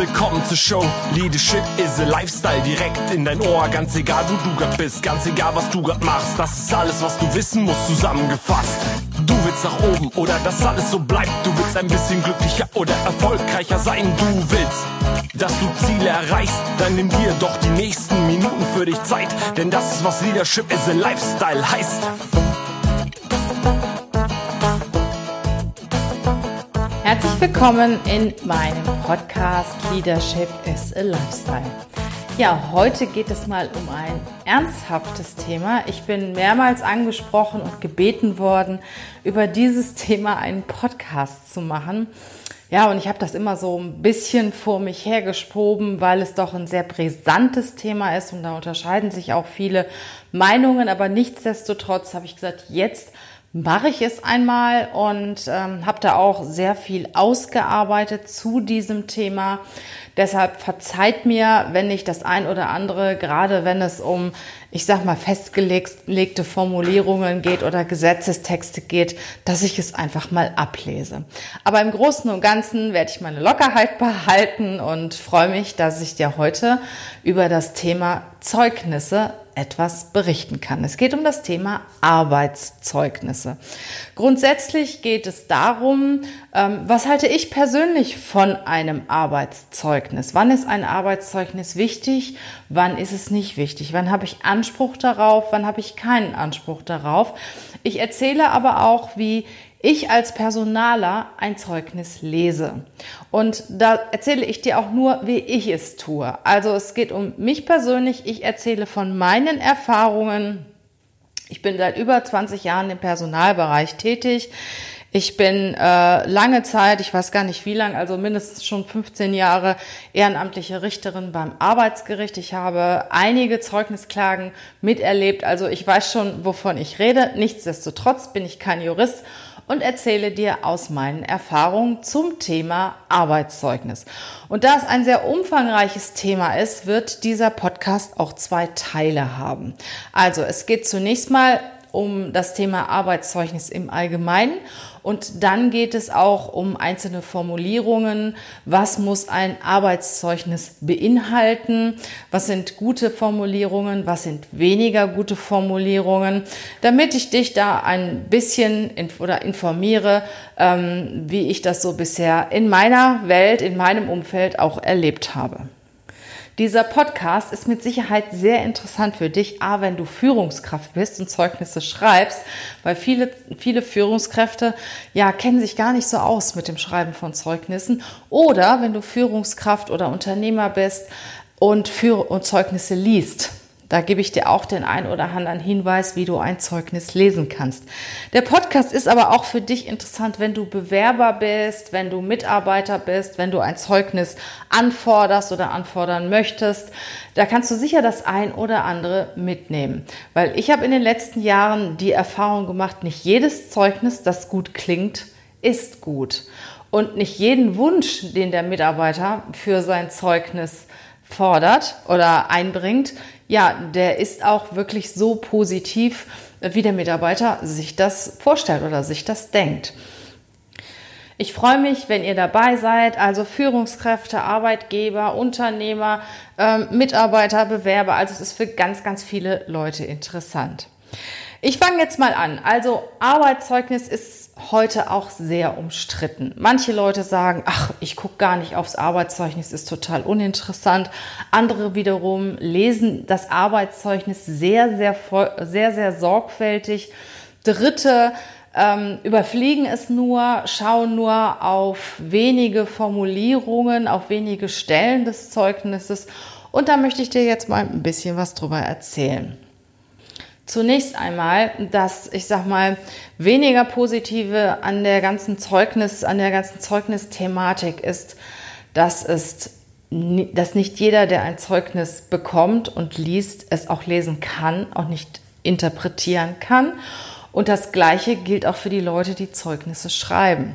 willkommen zur Show. Leadership is a Lifestyle direkt in dein Ohr. Ganz egal, wo du grad bist, ganz egal, was du grad machst. Das ist alles, was du wissen musst, zusammengefasst. Du willst nach oben oder dass alles so bleibt. Du willst ein bisschen glücklicher oder erfolgreicher sein. Du willst, dass du Ziele erreichst. Dann nimm dir doch die nächsten Minuten für dich Zeit. Denn das ist, was Leadership is a Lifestyle heißt. Herzlich willkommen in meinem Podcast Leadership is a Lifestyle. Ja, heute geht es mal um ein ernsthaftes Thema. Ich bin mehrmals angesprochen und gebeten worden, über dieses Thema einen Podcast zu machen. Ja, und ich habe das immer so ein bisschen vor mich hergeschoben, weil es doch ein sehr brisantes Thema ist und da unterscheiden sich auch viele Meinungen. Aber nichtsdestotrotz habe ich gesagt, jetzt mache ich es einmal und ähm, habe da auch sehr viel ausgearbeitet zu diesem Thema. Deshalb verzeiht mir, wenn ich das ein oder andere, gerade wenn es um, ich sag mal, festgelegte Formulierungen geht oder Gesetzestexte geht, dass ich es einfach mal ablese. Aber im Großen und Ganzen werde ich meine Lockerheit behalten und freue mich, dass ich dir heute über das Thema Zeugnisse etwas berichten kann. Es geht um das Thema Arbeitszeugnisse. Grundsätzlich geht es darum, ähm, was halte ich persönlich von einem Arbeitszeugnis? Wann ist ein Arbeitszeugnis wichtig? Wann ist es nicht wichtig? Wann habe ich Anspruch darauf? Wann habe ich keinen Anspruch darauf? Ich erzähle aber auch, wie ich als Personaler ein Zeugnis lese. Und da erzähle ich dir auch nur, wie ich es tue. Also es geht um mich persönlich. Ich erzähle von meinen Erfahrungen. Ich bin seit über 20 Jahren im Personalbereich tätig. Ich bin äh, lange Zeit, ich weiß gar nicht wie lang, also mindestens schon 15 Jahre ehrenamtliche Richterin beim Arbeitsgericht. Ich habe einige Zeugnisklagen miterlebt, also ich weiß schon, wovon ich rede. Nichtsdestotrotz bin ich kein Jurist und erzähle dir aus meinen Erfahrungen zum Thema Arbeitszeugnis. Und da es ein sehr umfangreiches Thema ist, wird dieser Podcast auch zwei Teile haben. Also es geht zunächst mal um das Thema Arbeitszeugnis im Allgemeinen und dann geht es auch um einzelne Formulierungen. Was muss ein Arbeitszeugnis beinhalten? Was sind gute Formulierungen? Was sind weniger gute Formulierungen? Damit ich dich da ein bisschen oder informiere, ähm, wie ich das so bisher in meiner Welt, in meinem Umfeld auch erlebt habe. Dieser Podcast ist mit Sicherheit sehr interessant für dich, a, wenn du Führungskraft bist und Zeugnisse schreibst, weil viele, viele Führungskräfte ja kennen sich gar nicht so aus mit dem Schreiben von Zeugnissen. Oder wenn du Führungskraft oder Unternehmer bist und, Führ und Zeugnisse liest. Da gebe ich dir auch den ein oder anderen Hinweis, wie du ein Zeugnis lesen kannst. Der Podcast ist aber auch für dich interessant, wenn du Bewerber bist, wenn du Mitarbeiter bist, wenn du ein Zeugnis anforderst oder anfordern möchtest. Da kannst du sicher das ein oder andere mitnehmen. Weil ich habe in den letzten Jahren die Erfahrung gemacht, nicht jedes Zeugnis, das gut klingt, ist gut. Und nicht jeden Wunsch, den der Mitarbeiter für sein Zeugnis fordert oder einbringt, ja, der ist auch wirklich so positiv, wie der Mitarbeiter sich das vorstellt oder sich das denkt. Ich freue mich, wenn ihr dabei seid, also Führungskräfte, Arbeitgeber, Unternehmer, ähm, Mitarbeiter, Bewerber. Also es ist für ganz, ganz viele Leute interessant. Ich fange jetzt mal an. Also Arbeitszeugnis ist heute auch sehr umstritten. Manche Leute sagen, ach, ich gucke gar nicht aufs Arbeitszeugnis, ist total uninteressant. Andere wiederum lesen das Arbeitszeugnis sehr, sehr, sehr, sehr sorgfältig. Dritte ähm, überfliegen es nur, schauen nur auf wenige Formulierungen, auf wenige Stellen des Zeugnisses. Und da möchte ich dir jetzt mal ein bisschen was drüber erzählen. Zunächst einmal, dass ich sag mal weniger positive an der ganzen Zeugnis, an der ganzen Zeugnisthematik ist, dass es dass nicht jeder, der ein Zeugnis bekommt und liest, es auch lesen kann, auch nicht interpretieren kann und das Gleiche gilt auch für die Leute, die Zeugnisse schreiben.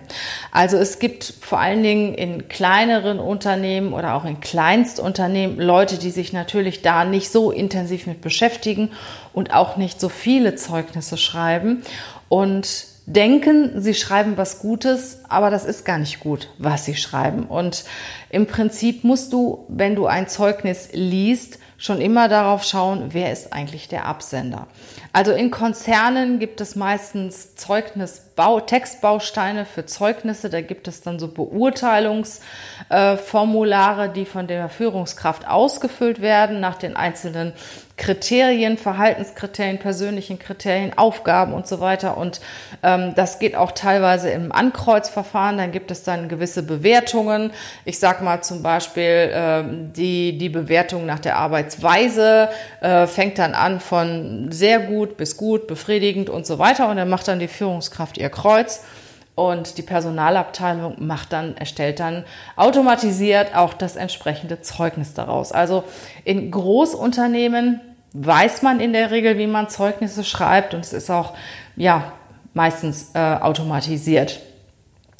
Also es gibt vor allen Dingen in kleineren Unternehmen oder auch in Kleinstunternehmen Leute, die sich natürlich da nicht so intensiv mit beschäftigen und auch nicht so viele Zeugnisse schreiben. Und denken, sie schreiben was Gutes, aber das ist gar nicht gut, was sie schreiben. Und im Prinzip musst du, wenn du ein Zeugnis liest, schon immer darauf schauen, wer ist eigentlich der Absender. Also in Konzernen gibt es meistens Zeugnisbau, Textbausteine für Zeugnisse. Da gibt es dann so Beurteilungsformulare, die von der Führungskraft ausgefüllt werden nach den einzelnen Kriterien, Verhaltenskriterien, persönlichen Kriterien, Aufgaben und so weiter. Und das geht auch teilweise im Ankreuzverfahren. Dann gibt es dann gewisse Bewertungen. Ich sage mal zum Beispiel äh, die, die Bewertung nach der Arbeitsweise äh, fängt dann an von sehr gut bis gut, befriedigend und so weiter. Und dann macht dann die Führungskraft ihr Kreuz. Und die Personalabteilung macht dann, erstellt dann automatisiert auch das entsprechende Zeugnis daraus. Also in Großunternehmen weiß man in der Regel, wie man Zeugnisse schreibt und es ist auch, ja, meistens äh, automatisiert.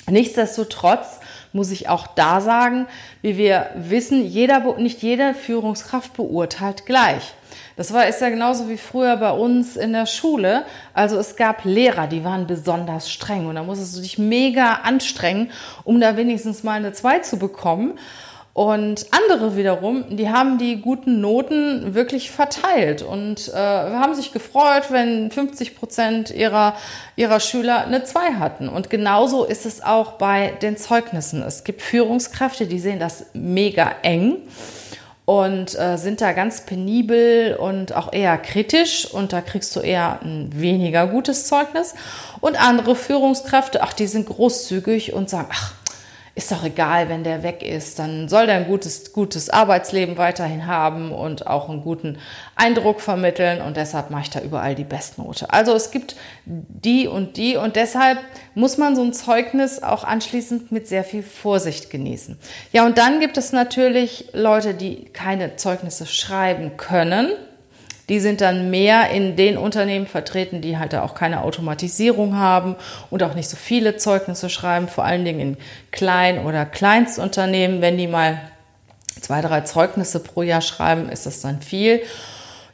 Nichtsdestotrotz muss ich auch da sagen, wie wir wissen, jeder, nicht jede Führungskraft beurteilt gleich. Das war, ist ja genauso wie früher bei uns in der Schule. Also es gab Lehrer, die waren besonders streng und da musstest du dich mega anstrengen, um da wenigstens mal eine 2 zu bekommen. Und andere wiederum, die haben die guten Noten wirklich verteilt und äh, haben sich gefreut, wenn 50 Prozent ihrer, ihrer Schüler eine 2 hatten. Und genauso ist es auch bei den Zeugnissen. Es gibt Führungskräfte, die sehen das mega eng und äh, sind da ganz penibel und auch eher kritisch und da kriegst du eher ein weniger gutes Zeugnis. Und andere Führungskräfte, ach, die sind großzügig und sagen, ach, ist doch egal, wenn der weg ist, dann soll der ein gutes, gutes Arbeitsleben weiterhin haben und auch einen guten Eindruck vermitteln und deshalb mache ich da überall die Bestnote. Also es gibt die und die und deshalb muss man so ein Zeugnis auch anschließend mit sehr viel Vorsicht genießen. Ja, und dann gibt es natürlich Leute, die keine Zeugnisse schreiben können die sind dann mehr in den Unternehmen vertreten, die halt auch keine Automatisierung haben und auch nicht so viele Zeugnisse schreiben, vor allen Dingen in Klein- oder Kleinstunternehmen. Wenn die mal zwei, drei Zeugnisse pro Jahr schreiben, ist das dann viel.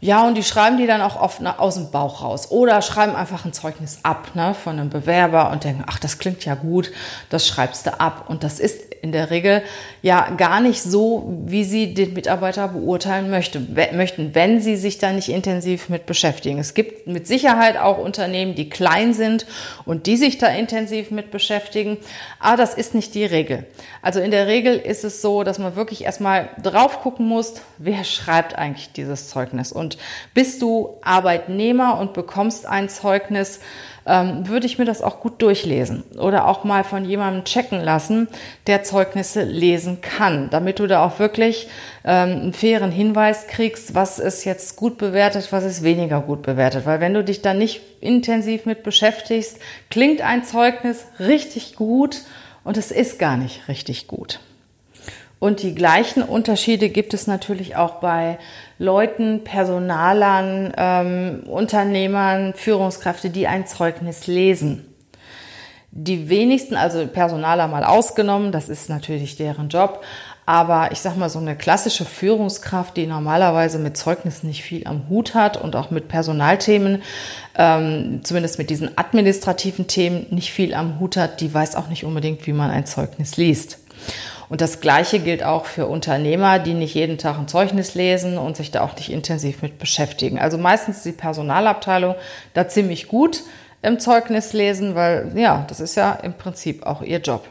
Ja, und die schreiben die dann auch oft aus dem Bauch raus oder schreiben einfach ein Zeugnis ab ne, von einem Bewerber und denken, ach, das klingt ja gut, das schreibst du ab. Und das ist in der Regel ja gar nicht so, wie sie den Mitarbeiter beurteilen möchte, möchten, wenn sie sich da nicht intensiv mit beschäftigen. Es gibt mit Sicherheit auch Unternehmen, die klein sind und die sich da intensiv mit beschäftigen, aber das ist nicht die Regel. Also in der Regel ist es so, dass man wirklich erstmal drauf gucken muss, wer schreibt eigentlich dieses Zeugnis. Und bist du Arbeitnehmer und bekommst ein Zeugnis, ähm, würde ich mir das auch gut durchlesen oder auch mal von jemandem checken lassen, der Zeugnisse lesen kann, damit du da auch wirklich ähm, einen fairen Hinweis kriegst, was ist jetzt gut bewertet, was ist weniger gut bewertet. Weil wenn du dich da nicht intensiv mit beschäftigst, klingt ein Zeugnis richtig gut und es ist gar nicht richtig gut. Und die gleichen Unterschiede gibt es natürlich auch bei Leuten, Personalern, ähm, Unternehmern, Führungskräfte, die ein Zeugnis lesen. Die wenigsten, also Personaler mal ausgenommen, das ist natürlich deren Job, aber ich sag mal, so eine klassische Führungskraft, die normalerweise mit Zeugnissen nicht viel am Hut hat und auch mit Personalthemen, ähm, zumindest mit diesen administrativen Themen nicht viel am Hut hat, die weiß auch nicht unbedingt, wie man ein Zeugnis liest. Und das Gleiche gilt auch für Unternehmer, die nicht jeden Tag ein Zeugnis lesen und sich da auch nicht intensiv mit beschäftigen. Also meistens ist die Personalabteilung da ziemlich gut im Zeugnis lesen, weil ja, das ist ja im Prinzip auch ihr Job.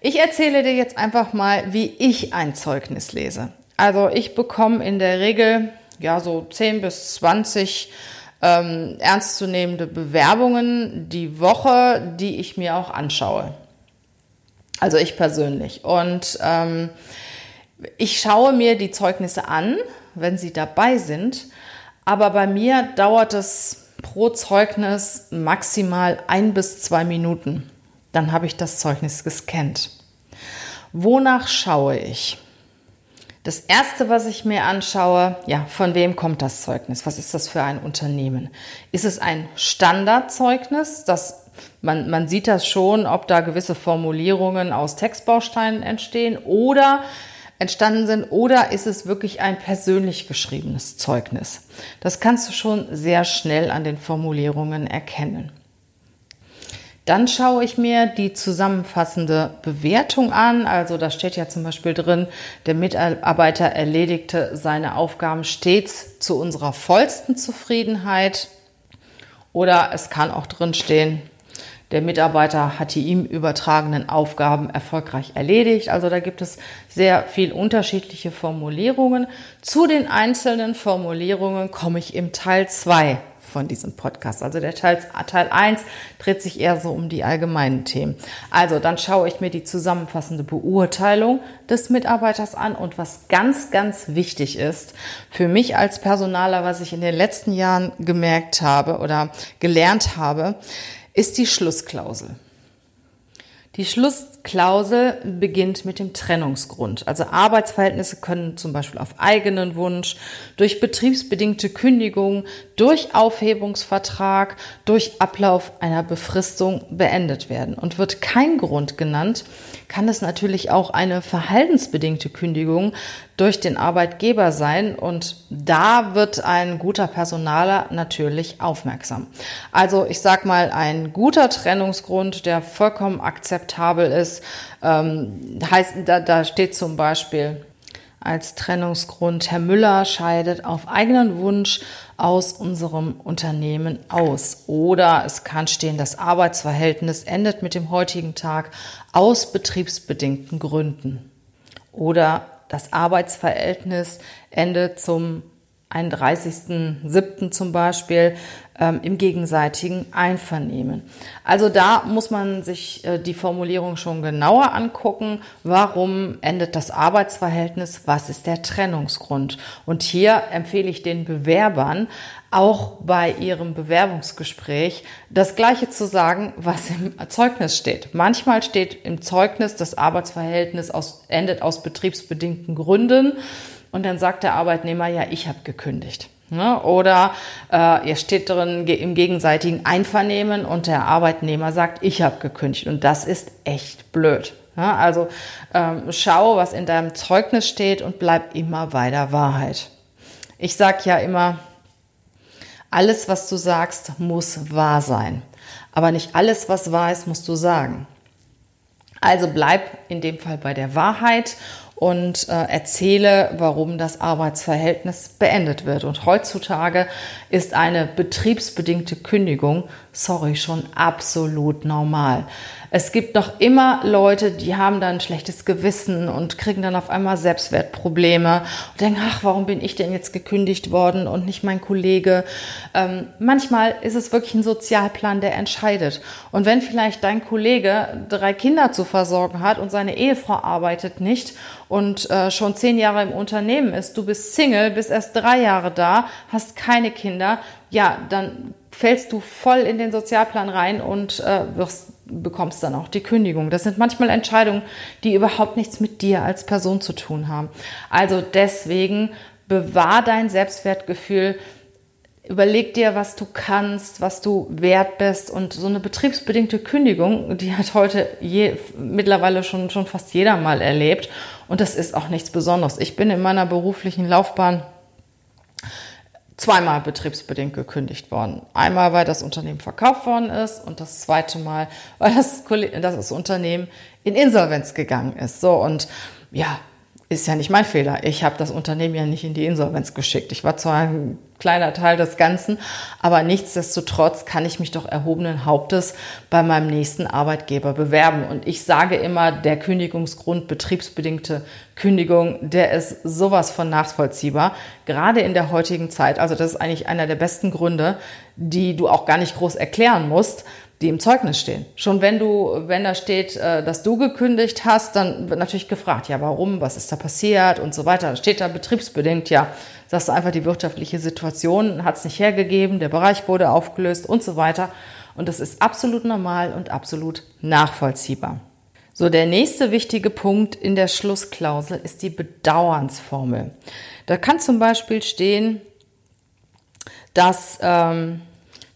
Ich erzähle dir jetzt einfach mal, wie ich ein Zeugnis lese. Also ich bekomme in der Regel ja so 10 bis 20 ähm, ernstzunehmende Bewerbungen die Woche, die ich mir auch anschaue. Also ich persönlich. Und ähm, ich schaue mir die Zeugnisse an, wenn sie dabei sind. Aber bei mir dauert es pro Zeugnis maximal ein bis zwei Minuten. Dann habe ich das Zeugnis gescannt. Wonach schaue ich? Das erste, was ich mir anschaue, ja, von wem kommt das Zeugnis? Was ist das für ein Unternehmen? Ist es ein Standardzeugnis, das man, man sieht das schon, ob da gewisse Formulierungen aus Textbausteinen entstehen oder entstanden sind oder ist es wirklich ein persönlich geschriebenes Zeugnis. Das kannst du schon sehr schnell an den Formulierungen erkennen. Dann schaue ich mir die zusammenfassende Bewertung an. Also da steht ja zum Beispiel drin, der Mitarbeiter erledigte seine Aufgaben stets zu unserer vollsten Zufriedenheit. Oder es kann auch drin stehen, der Mitarbeiter hat die ihm übertragenen Aufgaben erfolgreich erledigt. Also da gibt es sehr viel unterschiedliche Formulierungen. Zu den einzelnen Formulierungen komme ich im Teil 2 von diesem Podcast. Also der Teil, Teil 1 dreht sich eher so um die allgemeinen Themen. Also dann schaue ich mir die zusammenfassende Beurteilung des Mitarbeiters an und was ganz, ganz wichtig ist für mich als Personaler, was ich in den letzten Jahren gemerkt habe oder gelernt habe, ist die Schlussklausel. Die Schlussklausel beginnt mit dem Trennungsgrund. Also Arbeitsverhältnisse können zum Beispiel auf eigenen Wunsch, durch betriebsbedingte Kündigung, durch Aufhebungsvertrag, durch Ablauf einer Befristung beendet werden. Und wird kein Grund genannt, kann es natürlich auch eine verhaltensbedingte Kündigung durch den Arbeitgeber sein. Und da wird ein guter Personaler natürlich aufmerksam. Also ich sag mal, ein guter Trennungsgrund, der vollkommen akzeptabel ist, ähm, heißt, da, da steht zum Beispiel, als Trennungsgrund. Herr Müller scheidet auf eigenen Wunsch aus unserem Unternehmen aus. Oder es kann stehen, das Arbeitsverhältnis endet mit dem heutigen Tag aus betriebsbedingten Gründen. Oder das Arbeitsverhältnis endet zum 31.07. zum Beispiel ähm, im gegenseitigen Einvernehmen. Also da muss man sich äh, die Formulierung schon genauer angucken. Warum endet das Arbeitsverhältnis? Was ist der Trennungsgrund? Und hier empfehle ich den Bewerbern, auch bei ihrem Bewerbungsgespräch das Gleiche zu sagen, was im Zeugnis steht. Manchmal steht im Zeugnis, das Arbeitsverhältnis aus, endet aus betriebsbedingten Gründen und dann sagt der Arbeitnehmer, ja, ich habe gekündigt. Ne? Oder äh, ihr steht drin im gegenseitigen Einvernehmen und der Arbeitnehmer sagt, ich habe gekündigt. Und das ist echt blöd. Ne? Also ähm, schau, was in deinem Zeugnis steht und bleib immer bei der Wahrheit. Ich sage ja immer, alles, was du sagst, muss wahr sein. Aber nicht alles, was wahr ist, musst du sagen. Also bleib in dem Fall bei der Wahrheit und äh, erzähle, warum das Arbeitsverhältnis beendet wird. Und heutzutage ist eine betriebsbedingte Kündigung, sorry, schon absolut normal. Es gibt noch immer Leute, die haben dann ein schlechtes Gewissen und kriegen dann auf einmal Selbstwertprobleme und denken, ach, warum bin ich denn jetzt gekündigt worden und nicht mein Kollege? Ähm, manchmal ist es wirklich ein Sozialplan, der entscheidet. Und wenn vielleicht dein Kollege drei Kinder zu versorgen hat und seine Ehefrau arbeitet nicht und äh, schon zehn Jahre im Unternehmen ist, du bist Single, bist erst drei Jahre da, hast keine Kinder, ja, dann fällst du voll in den Sozialplan rein und äh, wirst, bekommst dann auch die Kündigung. Das sind manchmal Entscheidungen, die überhaupt nichts mit dir als Person zu tun haben. Also deswegen bewahr dein Selbstwertgefühl. Überleg dir, was du kannst, was du wert bist und so eine betriebsbedingte Kündigung, die hat heute je, mittlerweile schon, schon fast jeder mal erlebt und das ist auch nichts Besonderes. Ich bin in meiner beruflichen Laufbahn zweimal betriebsbedingt gekündigt worden. Einmal, weil das Unternehmen verkauft worden ist und das zweite Mal, weil das, das Unternehmen in Insolvenz gegangen ist. So und ja, ist ja nicht mein Fehler. Ich habe das Unternehmen ja nicht in die Insolvenz geschickt. Ich war zwar ein kleiner Teil des Ganzen, aber nichtsdestotrotz kann ich mich doch erhobenen Hauptes bei meinem nächsten Arbeitgeber bewerben. Und ich sage immer, der Kündigungsgrund betriebsbedingte Kündigung, der ist sowas von nachvollziehbar, gerade in der heutigen Zeit. Also das ist eigentlich einer der besten Gründe, die du auch gar nicht groß erklären musst, die im Zeugnis stehen. Schon wenn du, wenn da steht, äh, dass du gekündigt hast, dann wird natürlich gefragt, ja, warum, was ist da passiert und so weiter. Steht da betriebsbedingt, ja, sagst du einfach die wirtschaftliche Situation hat es nicht hergegeben, der Bereich wurde aufgelöst und so weiter. Und das ist absolut normal und absolut nachvollziehbar. So, der nächste wichtige Punkt in der Schlussklausel ist die Bedauernsformel. Da kann zum Beispiel stehen, dass ähm,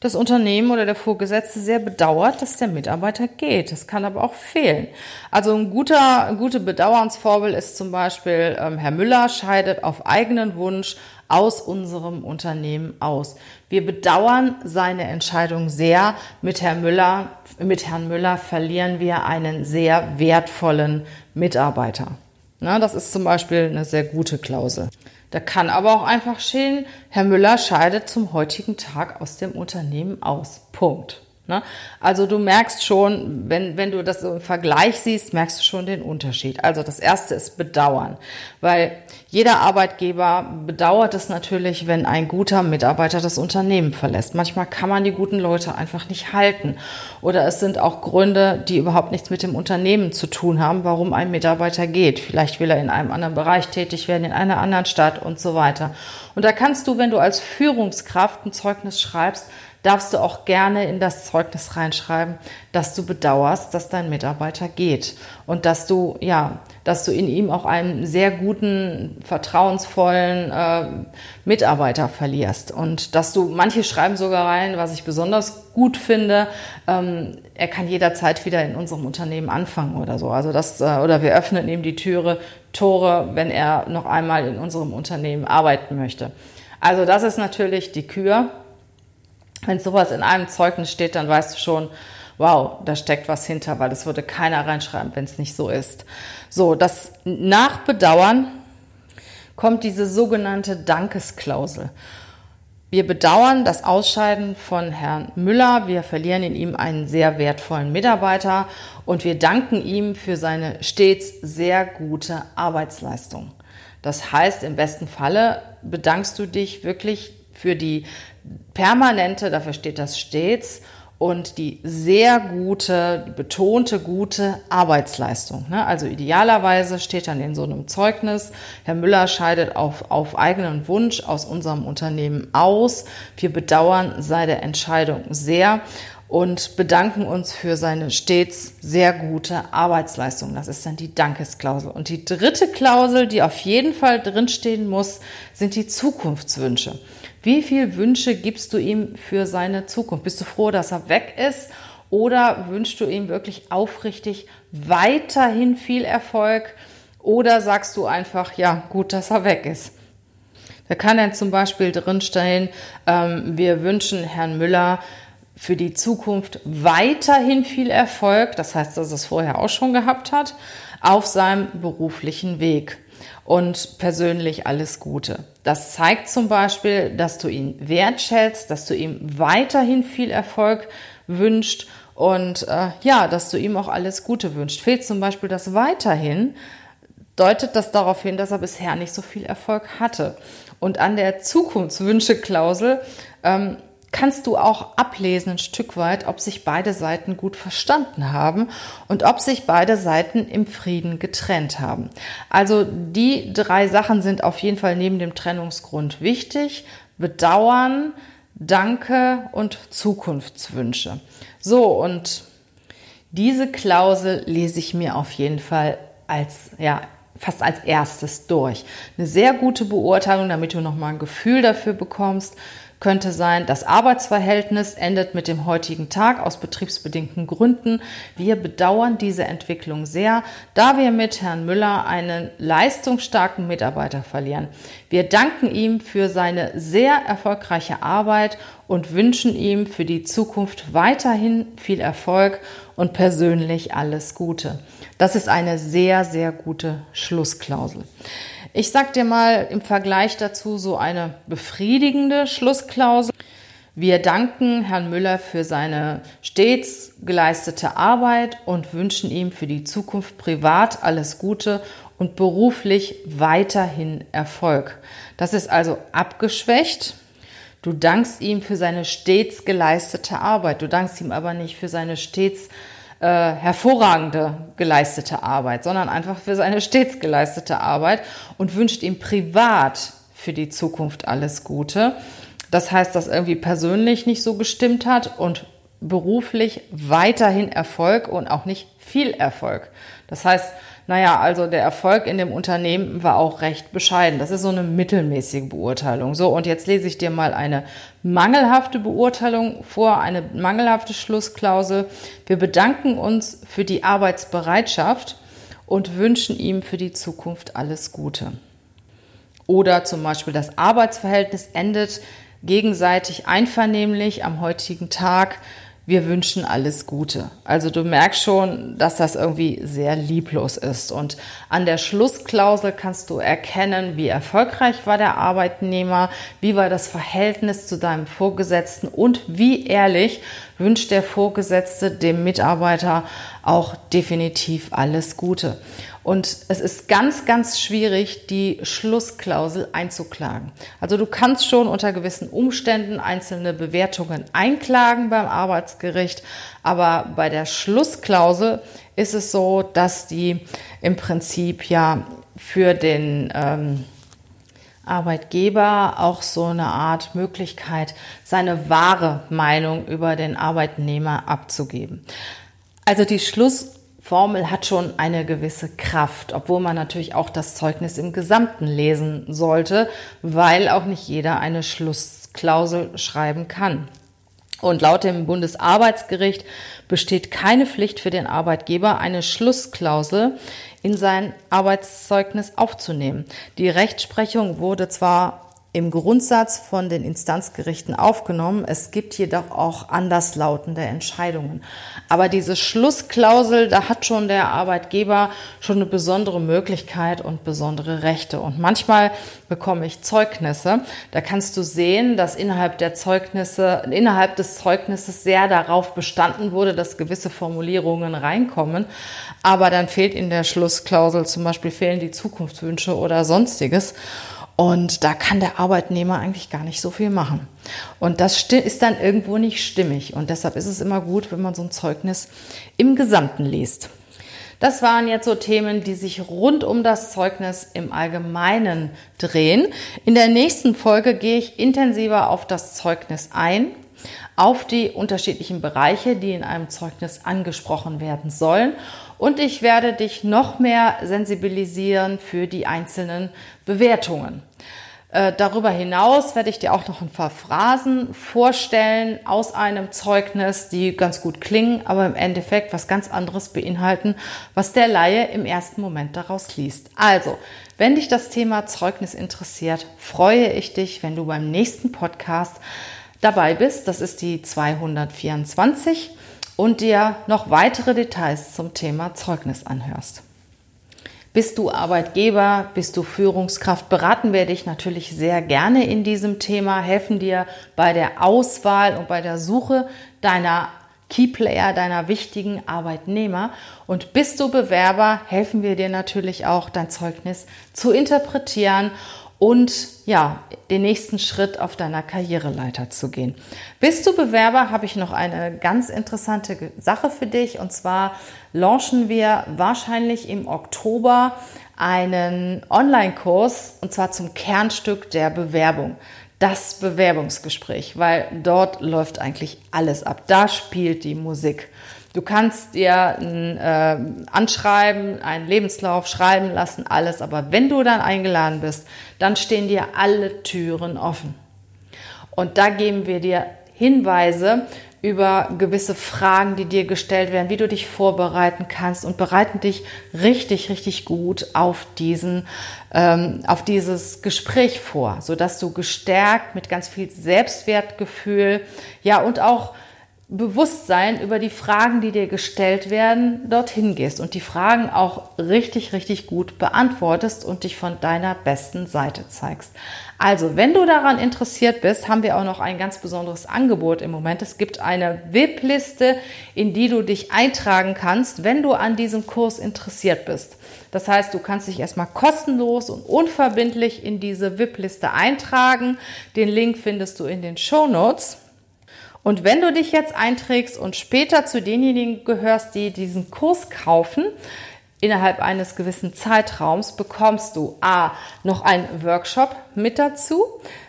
das Unternehmen oder der Vorgesetzte sehr bedauert, dass der Mitarbeiter geht. Das kann aber auch fehlen. Also ein guter, gute Bedauernsformel ist zum Beispiel, ähm, Herr Müller scheidet auf eigenen Wunsch aus unserem Unternehmen aus. Wir bedauern seine Entscheidung sehr. Mit Herrn Müller, mit Herrn Müller verlieren wir einen sehr wertvollen Mitarbeiter. Na, das ist zum Beispiel eine sehr gute Klausel. Da kann aber auch einfach stehen, Herr Müller scheidet zum heutigen Tag aus dem Unternehmen aus. Punkt. Ne? Also du merkst schon, wenn, wenn du das im Vergleich siehst, merkst du schon den Unterschied. Also das erste ist Bedauern, weil jeder Arbeitgeber bedauert es natürlich, wenn ein guter Mitarbeiter das Unternehmen verlässt. Manchmal kann man die guten Leute einfach nicht halten. Oder es sind auch Gründe, die überhaupt nichts mit dem Unternehmen zu tun haben, warum ein Mitarbeiter geht. Vielleicht will er in einem anderen Bereich tätig werden, in einer anderen Stadt und so weiter. Und da kannst du, wenn du als Führungskraft ein Zeugnis schreibst, darfst du auch gerne in das Zeugnis reinschreiben, dass du bedauerst, dass dein Mitarbeiter geht und dass du, ja, dass du in ihm auch einen sehr guten, vertrauensvollen äh, Mitarbeiter verlierst und dass du, manche schreiben sogar rein, was ich besonders gut finde, ähm, er kann jederzeit wieder in unserem Unternehmen anfangen oder so. Also das, äh, oder wir öffnen ihm die Türe, Tore, wenn er noch einmal in unserem Unternehmen arbeiten möchte. Also das ist natürlich die Kür wenn sowas in einem Zeugnis steht, dann weißt du schon, wow, da steckt was hinter, weil das würde keiner reinschreiben, wenn es nicht so ist. So, das Nachbedauern kommt diese sogenannte Dankesklausel. Wir bedauern das Ausscheiden von Herrn Müller. Wir verlieren in ihm einen sehr wertvollen Mitarbeiter und wir danken ihm für seine stets sehr gute Arbeitsleistung. Das heißt, im besten Falle bedankst du dich wirklich für die permanente, dafür steht das stets, und die sehr gute, betonte gute Arbeitsleistung. Ne? Also idealerweise steht dann in so einem Zeugnis, Herr Müller scheidet auf, auf eigenen Wunsch aus unserem Unternehmen aus. Wir bedauern seine Entscheidung sehr und bedanken uns für seine stets sehr gute Arbeitsleistung. Das ist dann die Dankesklausel. Und die dritte Klausel, die auf jeden Fall drinstehen muss, sind die Zukunftswünsche. Wie viele Wünsche gibst du ihm für seine Zukunft? Bist du froh, dass er weg ist? Oder wünschst du ihm wirklich aufrichtig weiterhin viel Erfolg? Oder sagst du einfach, ja, gut, dass er weg ist? Da kann dann zum Beispiel drinstehen, ähm, wir wünschen Herrn Müller für die Zukunft weiterhin viel Erfolg, das heißt, dass er es vorher auch schon gehabt hat, auf seinem beruflichen Weg und persönlich alles Gute. Das zeigt zum Beispiel, dass du ihn wertschätzt, dass du ihm weiterhin viel Erfolg wünscht und äh, ja, dass du ihm auch alles Gute wünscht. Fehlt zum Beispiel das weiterhin, deutet das darauf hin, dass er bisher nicht so viel Erfolg hatte. Und an der Zukunftswünsche-Klausel ähm, kannst du auch ablesen ein Stück weit, ob sich beide Seiten gut verstanden haben und ob sich beide Seiten im Frieden getrennt haben. Also die drei Sachen sind auf jeden Fall neben dem Trennungsgrund wichtig. Bedauern, Danke und Zukunftswünsche. So, und diese Klausel lese ich mir auf jeden Fall als, ja, fast als erstes durch. Eine sehr gute Beurteilung, damit du nochmal ein Gefühl dafür bekommst, könnte sein, das Arbeitsverhältnis endet mit dem heutigen Tag aus betriebsbedingten Gründen. Wir bedauern diese Entwicklung sehr, da wir mit Herrn Müller einen leistungsstarken Mitarbeiter verlieren. Wir danken ihm für seine sehr erfolgreiche Arbeit und wünschen ihm für die Zukunft weiterhin viel Erfolg und persönlich alles Gute. Das ist eine sehr, sehr gute Schlussklausel. Ich sag dir mal im Vergleich dazu so eine befriedigende Schlussklausel. Wir danken Herrn Müller für seine stets geleistete Arbeit und wünschen ihm für die Zukunft privat alles Gute und beruflich weiterhin Erfolg. Das ist also abgeschwächt. Du dankst ihm für seine stets geleistete Arbeit. Du dankst ihm aber nicht für seine stets äh, hervorragende geleistete Arbeit, sondern einfach für seine stets geleistete Arbeit und wünscht ihm privat für die Zukunft alles Gute. Das heißt, dass irgendwie persönlich nicht so gestimmt hat und beruflich weiterhin Erfolg und auch nicht viel Erfolg. Das heißt, naja, also der Erfolg in dem Unternehmen war auch recht bescheiden. Das ist so eine mittelmäßige Beurteilung. So, und jetzt lese ich dir mal eine mangelhafte Beurteilung vor, eine mangelhafte Schlussklausel. Wir bedanken uns für die Arbeitsbereitschaft und wünschen ihm für die Zukunft alles Gute. Oder zum Beispiel das Arbeitsverhältnis endet gegenseitig einvernehmlich am heutigen Tag wir wünschen alles Gute. Also du merkst schon, dass das irgendwie sehr lieblos ist. Und an der Schlussklausel kannst du erkennen, wie erfolgreich war der Arbeitnehmer, wie war das Verhältnis zu deinem Vorgesetzten und wie ehrlich wünscht der Vorgesetzte dem Mitarbeiter auch definitiv alles Gute. Und es ist ganz, ganz schwierig, die Schlussklausel einzuklagen. Also du kannst schon unter gewissen Umständen einzelne Bewertungen einklagen beim Arbeitsgericht, aber bei der Schlussklausel ist es so, dass die im Prinzip ja für den ähm, Arbeitgeber auch so eine Art Möglichkeit, seine wahre Meinung über den Arbeitnehmer abzugeben. Also die Schluss Formel hat schon eine gewisse Kraft, obwohl man natürlich auch das Zeugnis im Gesamten lesen sollte, weil auch nicht jeder eine Schlussklausel schreiben kann. Und laut dem Bundesarbeitsgericht besteht keine Pflicht für den Arbeitgeber, eine Schlussklausel in sein Arbeitszeugnis aufzunehmen. Die Rechtsprechung wurde zwar im Grundsatz von den Instanzgerichten aufgenommen. Es gibt jedoch auch anderslautende Entscheidungen. Aber diese Schlussklausel, da hat schon der Arbeitgeber schon eine besondere Möglichkeit und besondere Rechte. Und manchmal bekomme ich Zeugnisse. Da kannst du sehen, dass innerhalb der Zeugnisse, innerhalb des Zeugnisses sehr darauf bestanden wurde, dass gewisse Formulierungen reinkommen. Aber dann fehlt in der Schlussklausel zum Beispiel fehlen die Zukunftswünsche oder sonstiges. Und da kann der Arbeitnehmer eigentlich gar nicht so viel machen. Und das ist dann irgendwo nicht stimmig. Und deshalb ist es immer gut, wenn man so ein Zeugnis im Gesamten liest. Das waren jetzt so Themen, die sich rund um das Zeugnis im Allgemeinen drehen. In der nächsten Folge gehe ich intensiver auf das Zeugnis ein, auf die unterschiedlichen Bereiche, die in einem Zeugnis angesprochen werden sollen und ich werde dich noch mehr sensibilisieren für die einzelnen Bewertungen. Äh, darüber hinaus werde ich dir auch noch ein paar Phrasen vorstellen aus einem Zeugnis, die ganz gut klingen, aber im Endeffekt was ganz anderes beinhalten, was der Laie im ersten Moment daraus liest. Also, wenn dich das Thema Zeugnis interessiert, freue ich dich, wenn du beim nächsten Podcast dabei bist. Das ist die 224 und dir noch weitere Details zum Thema Zeugnis anhörst. Bist du Arbeitgeber, bist du Führungskraft, beraten wir dich natürlich sehr gerne in diesem Thema, helfen dir bei der Auswahl und bei der Suche deiner Keyplayer, deiner wichtigen Arbeitnehmer. Und bist du Bewerber, helfen wir dir natürlich auch, dein Zeugnis zu interpretieren und ja, den nächsten Schritt auf deiner Karriereleiter zu gehen. Bist du Bewerber, habe ich noch eine ganz interessante Sache für dich und zwar launchen wir wahrscheinlich im Oktober einen Online-Kurs und zwar zum Kernstück der Bewerbung. Das Bewerbungsgespräch, weil dort läuft eigentlich alles ab. Da spielt die Musik. Du kannst dir ein äh, Anschreiben, einen Lebenslauf schreiben lassen, alles. Aber wenn du dann eingeladen bist, dann stehen dir alle Türen offen. Und da geben wir dir Hinweise über gewisse Fragen, die dir gestellt werden, wie du dich vorbereiten kannst und bereiten dich richtig, richtig gut auf diesen, ähm, auf dieses Gespräch vor, so dass du gestärkt mit ganz viel Selbstwertgefühl, ja und auch Bewusstsein über die Fragen, die dir gestellt werden, dorthin gehst und die Fragen auch richtig, richtig gut beantwortest und dich von deiner besten Seite zeigst. Also, wenn du daran interessiert bist, haben wir auch noch ein ganz besonderes Angebot im Moment. Es gibt eine VIP-Liste, in die du dich eintragen kannst, wenn du an diesem Kurs interessiert bist. Das heißt, du kannst dich erstmal kostenlos und unverbindlich in diese VIP-Liste eintragen. Den Link findest du in den Show Notes. Und wenn du dich jetzt einträgst und später zu denjenigen gehörst, die diesen Kurs kaufen, innerhalb eines gewissen Zeitraums bekommst du A, noch einen Workshop mit dazu.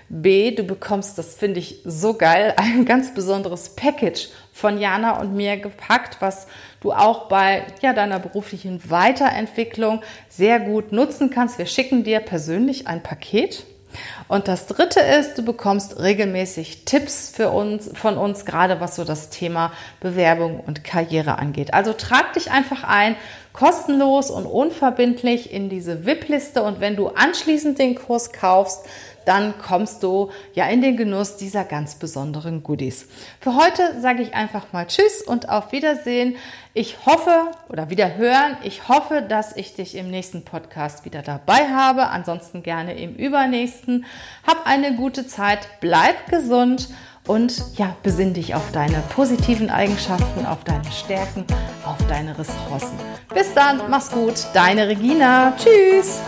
B, du bekommst, das finde ich so geil, ein ganz besonderes Package von Jana und mir gepackt, was du auch bei ja, deiner beruflichen Weiterentwicklung sehr gut nutzen kannst. Wir schicken dir persönlich ein Paket und das dritte ist, du bekommst regelmäßig Tipps für uns, von uns, gerade was so das Thema Bewerbung und Karriere angeht. Also trag dich einfach ein, kostenlos und unverbindlich in diese VIP-Liste und wenn du anschließend den Kurs kaufst, dann kommst du ja in den Genuss dieser ganz besonderen Goodies. Für heute sage ich einfach mal Tschüss und auf Wiedersehen. Ich hoffe oder wieder hören, ich hoffe, dass ich dich im nächsten Podcast wieder dabei habe. Ansonsten gerne im übernächsten. Hab eine gute Zeit, bleib gesund und ja, besinn dich auf deine positiven Eigenschaften, auf deine Stärken, auf deine Ressourcen. Bis dann, mach's gut, deine Regina. Tschüss.